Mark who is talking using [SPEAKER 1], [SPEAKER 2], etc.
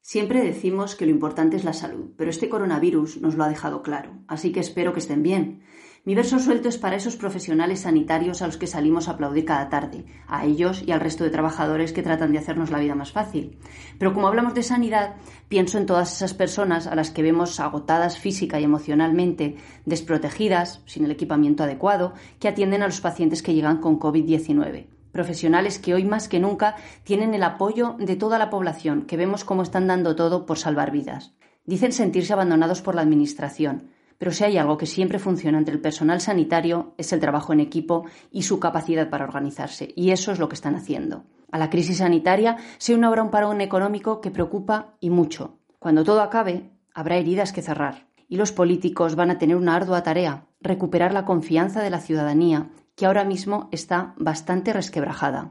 [SPEAKER 1] Siempre decimos que lo importante es la salud, pero este coronavirus nos lo ha dejado claro, así que espero que estén bien. Mi verso suelto es para esos profesionales sanitarios a los que salimos a aplaudir cada tarde, a ellos y al resto de trabajadores que tratan de hacernos la vida más fácil. Pero como hablamos de sanidad, pienso en todas esas personas a las que vemos agotadas física y emocionalmente, desprotegidas, sin el equipamiento adecuado, que atienden a los pacientes que llegan con COVID-19 profesionales que hoy más que nunca tienen el apoyo de toda la población, que vemos cómo están dando todo por salvar vidas. Dicen sentirse abandonados por la Administración, pero si hay algo que siempre funciona entre el personal sanitario es el trabajo en equipo y su capacidad para organizarse, y eso es lo que están haciendo. A la crisis sanitaria se une ahora un parón económico que preocupa y mucho. Cuando todo acabe, habrá heridas que cerrar, y los políticos van a tener una ardua tarea, recuperar la confianza de la ciudadanía que ahora mismo está bastante resquebrajada.